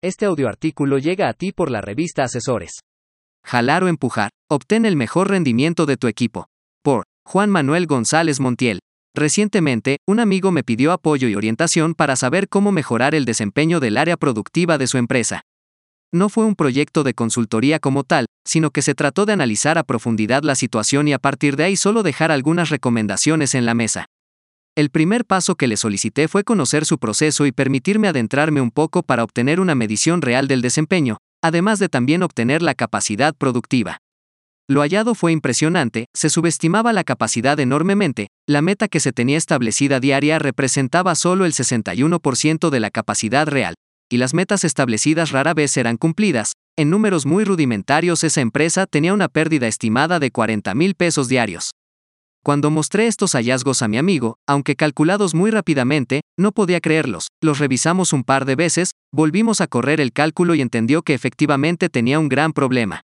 Este audioartículo llega a ti por la revista Asesores. Jalar o empujar, obtén el mejor rendimiento de tu equipo. Por Juan Manuel González Montiel. Recientemente, un amigo me pidió apoyo y orientación para saber cómo mejorar el desempeño del área productiva de su empresa. No fue un proyecto de consultoría como tal, sino que se trató de analizar a profundidad la situación y a partir de ahí solo dejar algunas recomendaciones en la mesa. El primer paso que le solicité fue conocer su proceso y permitirme adentrarme un poco para obtener una medición real del desempeño, además de también obtener la capacidad productiva. Lo hallado fue impresionante, se subestimaba la capacidad enormemente, la meta que se tenía establecida diaria representaba solo el 61% de la capacidad real, y las metas establecidas rara vez eran cumplidas, en números muy rudimentarios esa empresa tenía una pérdida estimada de 40 mil pesos diarios. Cuando mostré estos hallazgos a mi amigo, aunque calculados muy rápidamente, no podía creerlos, los revisamos un par de veces, volvimos a correr el cálculo y entendió que efectivamente tenía un gran problema.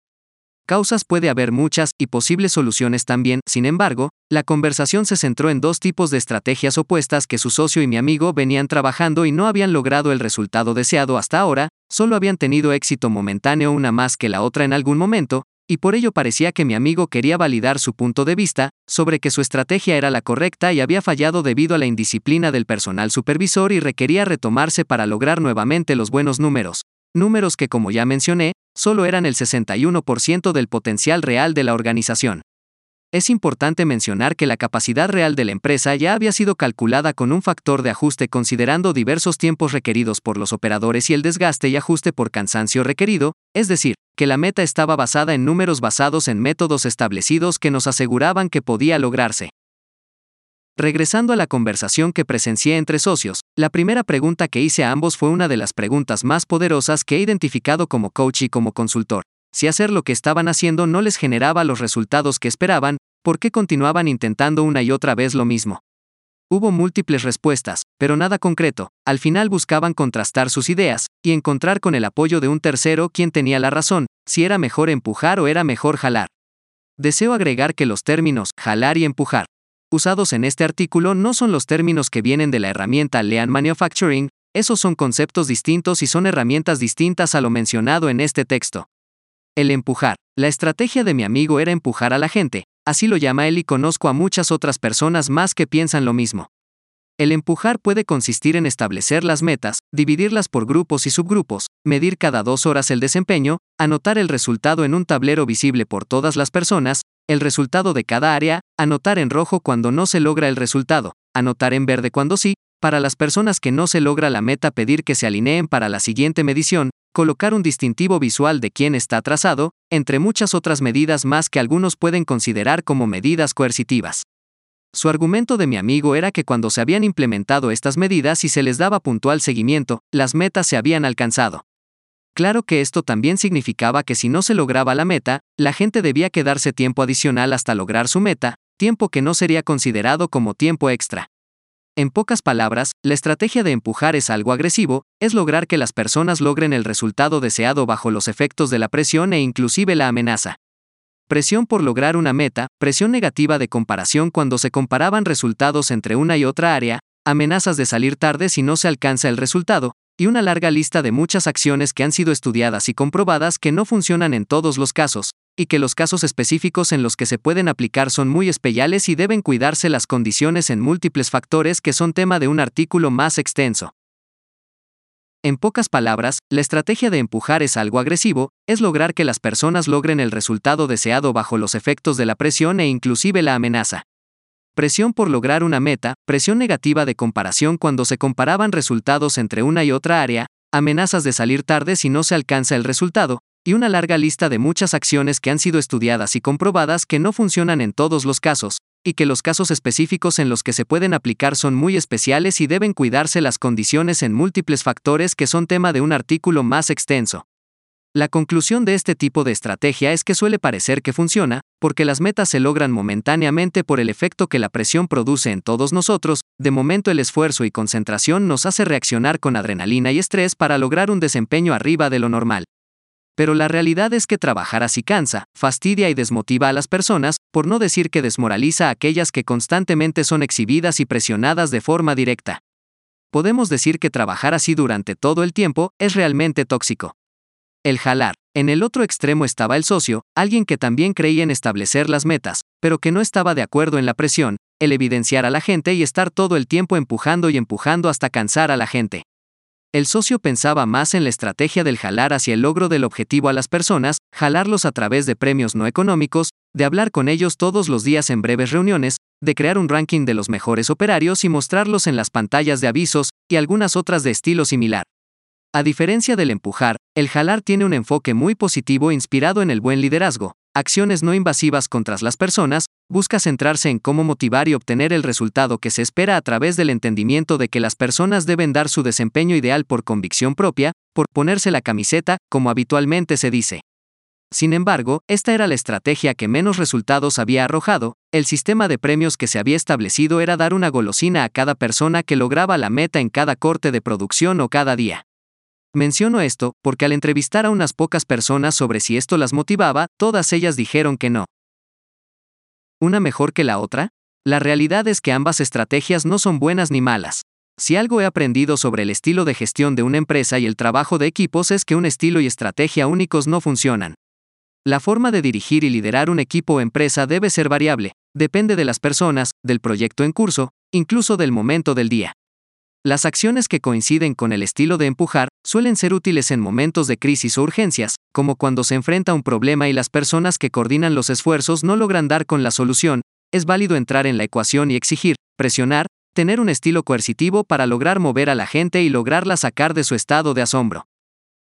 Causas puede haber muchas y posibles soluciones también, sin embargo, la conversación se centró en dos tipos de estrategias opuestas que su socio y mi amigo venían trabajando y no habían logrado el resultado deseado hasta ahora, solo habían tenido éxito momentáneo una más que la otra en algún momento, y por ello parecía que mi amigo quería validar su punto de vista, sobre que su estrategia era la correcta y había fallado debido a la indisciplina del personal supervisor y requería retomarse para lograr nuevamente los buenos números. Números que, como ya mencioné, solo eran el 61% del potencial real de la organización. Es importante mencionar que la capacidad real de la empresa ya había sido calculada con un factor de ajuste considerando diversos tiempos requeridos por los operadores y el desgaste y ajuste por cansancio requerido, es decir, que la meta estaba basada en números basados en métodos establecidos que nos aseguraban que podía lograrse. Regresando a la conversación que presencié entre socios, la primera pregunta que hice a ambos fue una de las preguntas más poderosas que he identificado como coach y como consultor si hacer lo que estaban haciendo no les generaba los resultados que esperaban, ¿por qué continuaban intentando una y otra vez lo mismo? Hubo múltiples respuestas, pero nada concreto, al final buscaban contrastar sus ideas, y encontrar con el apoyo de un tercero quien tenía la razón, si era mejor empujar o era mejor jalar. Deseo agregar que los términos jalar y empujar, usados en este artículo no son los términos que vienen de la herramienta Lean Manufacturing, esos son conceptos distintos y son herramientas distintas a lo mencionado en este texto. El empujar. La estrategia de mi amigo era empujar a la gente, así lo llama él y conozco a muchas otras personas más que piensan lo mismo. El empujar puede consistir en establecer las metas, dividirlas por grupos y subgrupos, medir cada dos horas el desempeño, anotar el resultado en un tablero visible por todas las personas, el resultado de cada área, anotar en rojo cuando no se logra el resultado, anotar en verde cuando sí, para las personas que no se logra la meta pedir que se alineen para la siguiente medición, colocar un distintivo visual de quién está atrasado, entre muchas otras medidas más que algunos pueden considerar como medidas coercitivas. Su argumento de mi amigo era que cuando se habían implementado estas medidas y se les daba puntual seguimiento, las metas se habían alcanzado. Claro que esto también significaba que si no se lograba la meta, la gente debía quedarse tiempo adicional hasta lograr su meta, tiempo que no sería considerado como tiempo extra. En pocas palabras, la estrategia de empujar es algo agresivo, es lograr que las personas logren el resultado deseado bajo los efectos de la presión e inclusive la amenaza. Presión por lograr una meta, presión negativa de comparación cuando se comparaban resultados entre una y otra área, amenazas de salir tarde si no se alcanza el resultado, y una larga lista de muchas acciones que han sido estudiadas y comprobadas que no funcionan en todos los casos, y que los casos específicos en los que se pueden aplicar son muy especiales y deben cuidarse las condiciones en múltiples factores que son tema de un artículo más extenso. En pocas palabras, la estrategia de empujar es algo agresivo, es lograr que las personas logren el resultado deseado bajo los efectos de la presión e inclusive la amenaza. Presión por lograr una meta, presión negativa de comparación cuando se comparaban resultados entre una y otra área, amenazas de salir tarde si no se alcanza el resultado, y una larga lista de muchas acciones que han sido estudiadas y comprobadas que no funcionan en todos los casos, y que los casos específicos en los que se pueden aplicar son muy especiales y deben cuidarse las condiciones en múltiples factores que son tema de un artículo más extenso. La conclusión de este tipo de estrategia es que suele parecer que funciona, porque las metas se logran momentáneamente por el efecto que la presión produce en todos nosotros, de momento el esfuerzo y concentración nos hace reaccionar con adrenalina y estrés para lograr un desempeño arriba de lo normal. Pero la realidad es que trabajar así cansa, fastidia y desmotiva a las personas, por no decir que desmoraliza a aquellas que constantemente son exhibidas y presionadas de forma directa. podemos decir que trabajar así durante todo el tiempo es realmente tóxico. El jalar. En el otro extremo estaba el socio, alguien que también creía en establecer las metas, pero que no estaba de acuerdo en la presión, el evidenciar a la gente y estar todo el tiempo empujando y empujando hasta cansar a la gente. El socio pensaba más en la estrategia del jalar hacia el logro del objetivo a las personas, jalarlos a través de premios no económicos, de hablar con ellos todos los días en breves reuniones, de crear un ranking de los mejores operarios y mostrarlos en las pantallas de avisos, y algunas otras de estilo similar. A diferencia del empujar, el jalar tiene un enfoque muy positivo inspirado en el buen liderazgo, acciones no invasivas contra las personas, busca centrarse en cómo motivar y obtener el resultado que se espera a través del entendimiento de que las personas deben dar su desempeño ideal por convicción propia, por ponerse la camiseta, como habitualmente se dice. Sin embargo, esta era la estrategia que menos resultados había arrojado, el sistema de premios que se había establecido era dar una golosina a cada persona que lograba la meta en cada corte de producción o cada día. Menciono esto porque al entrevistar a unas pocas personas sobre si esto las motivaba, todas ellas dijeron que no. ¿Una mejor que la otra? La realidad es que ambas estrategias no son buenas ni malas. Si algo he aprendido sobre el estilo de gestión de una empresa y el trabajo de equipos es que un estilo y estrategia únicos no funcionan. La forma de dirigir y liderar un equipo o empresa debe ser variable, depende de las personas, del proyecto en curso, incluso del momento del día. Las acciones que coinciden con el estilo de empujar suelen ser útiles en momentos de crisis o urgencias, como cuando se enfrenta un problema y las personas que coordinan los esfuerzos no logran dar con la solución, es válido entrar en la ecuación y exigir, presionar, tener un estilo coercitivo para lograr mover a la gente y lograrla sacar de su estado de asombro.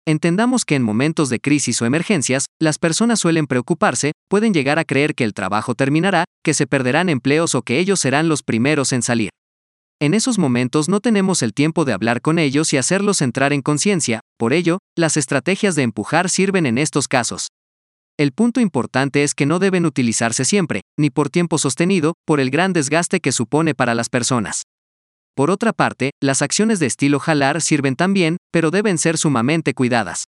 Entendamos que en momentos de crisis o emergencias, las personas suelen preocuparse, pueden llegar a creer que el trabajo terminará, que se perderán empleos o que ellos serán los primeros en salir. En esos momentos no tenemos el tiempo de hablar con ellos y hacerlos entrar en conciencia, por ello, las estrategias de empujar sirven en estos casos. El punto importante es que no deben utilizarse siempre, ni por tiempo sostenido, por el gran desgaste que supone para las personas. Por otra parte, las acciones de estilo jalar sirven también, pero deben ser sumamente cuidadas.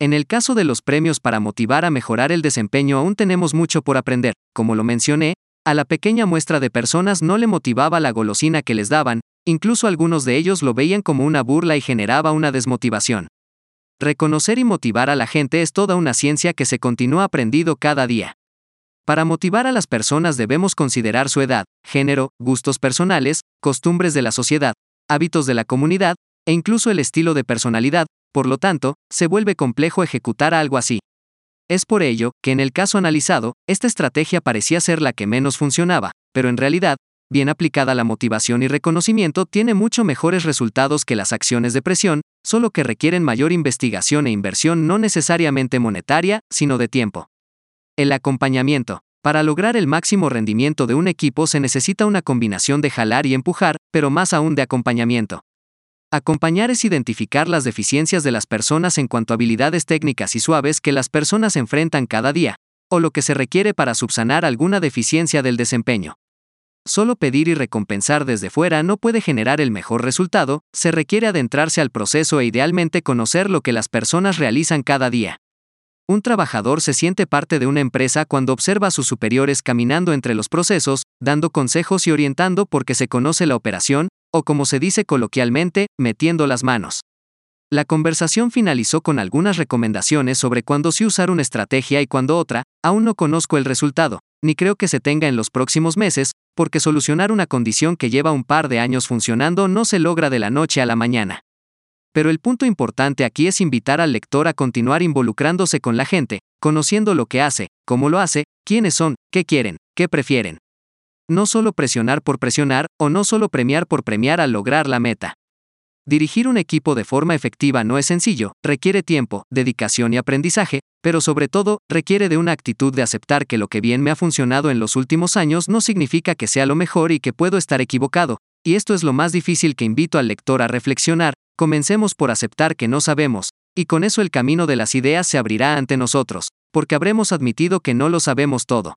En el caso de los premios para motivar a mejorar el desempeño aún tenemos mucho por aprender, como lo mencioné, a la pequeña muestra de personas no le motivaba la golosina que les daban, incluso algunos de ellos lo veían como una burla y generaba una desmotivación. Reconocer y motivar a la gente es toda una ciencia que se continúa aprendiendo cada día. Para motivar a las personas debemos considerar su edad, género, gustos personales, costumbres de la sociedad, hábitos de la comunidad, e incluso el estilo de personalidad, por lo tanto, se vuelve complejo ejecutar algo así. Es por ello que en el caso analizado, esta estrategia parecía ser la que menos funcionaba, pero en realidad, bien aplicada la motivación y reconocimiento tiene mucho mejores resultados que las acciones de presión, solo que requieren mayor investigación e inversión no necesariamente monetaria, sino de tiempo. El acompañamiento. Para lograr el máximo rendimiento de un equipo se necesita una combinación de jalar y empujar, pero más aún de acompañamiento. Acompañar es identificar las deficiencias de las personas en cuanto a habilidades técnicas y suaves que las personas enfrentan cada día, o lo que se requiere para subsanar alguna deficiencia del desempeño. Solo pedir y recompensar desde fuera no puede generar el mejor resultado, se requiere adentrarse al proceso e idealmente conocer lo que las personas realizan cada día. Un trabajador se siente parte de una empresa cuando observa a sus superiores caminando entre los procesos, dando consejos y orientando porque se conoce la operación, o como se dice coloquialmente, metiendo las manos. La conversación finalizó con algunas recomendaciones sobre cuándo sí usar una estrategia y cuándo otra, aún no conozco el resultado, ni creo que se tenga en los próximos meses, porque solucionar una condición que lleva un par de años funcionando no se logra de la noche a la mañana. Pero el punto importante aquí es invitar al lector a continuar involucrándose con la gente, conociendo lo que hace, cómo lo hace, quiénes son, qué quieren, qué prefieren. No solo presionar por presionar, o no solo premiar por premiar al lograr la meta. Dirigir un equipo de forma efectiva no es sencillo, requiere tiempo, dedicación y aprendizaje, pero sobre todo, requiere de una actitud de aceptar que lo que bien me ha funcionado en los últimos años no significa que sea lo mejor y que puedo estar equivocado, y esto es lo más difícil que invito al lector a reflexionar, comencemos por aceptar que no sabemos, y con eso el camino de las ideas se abrirá ante nosotros, porque habremos admitido que no lo sabemos todo.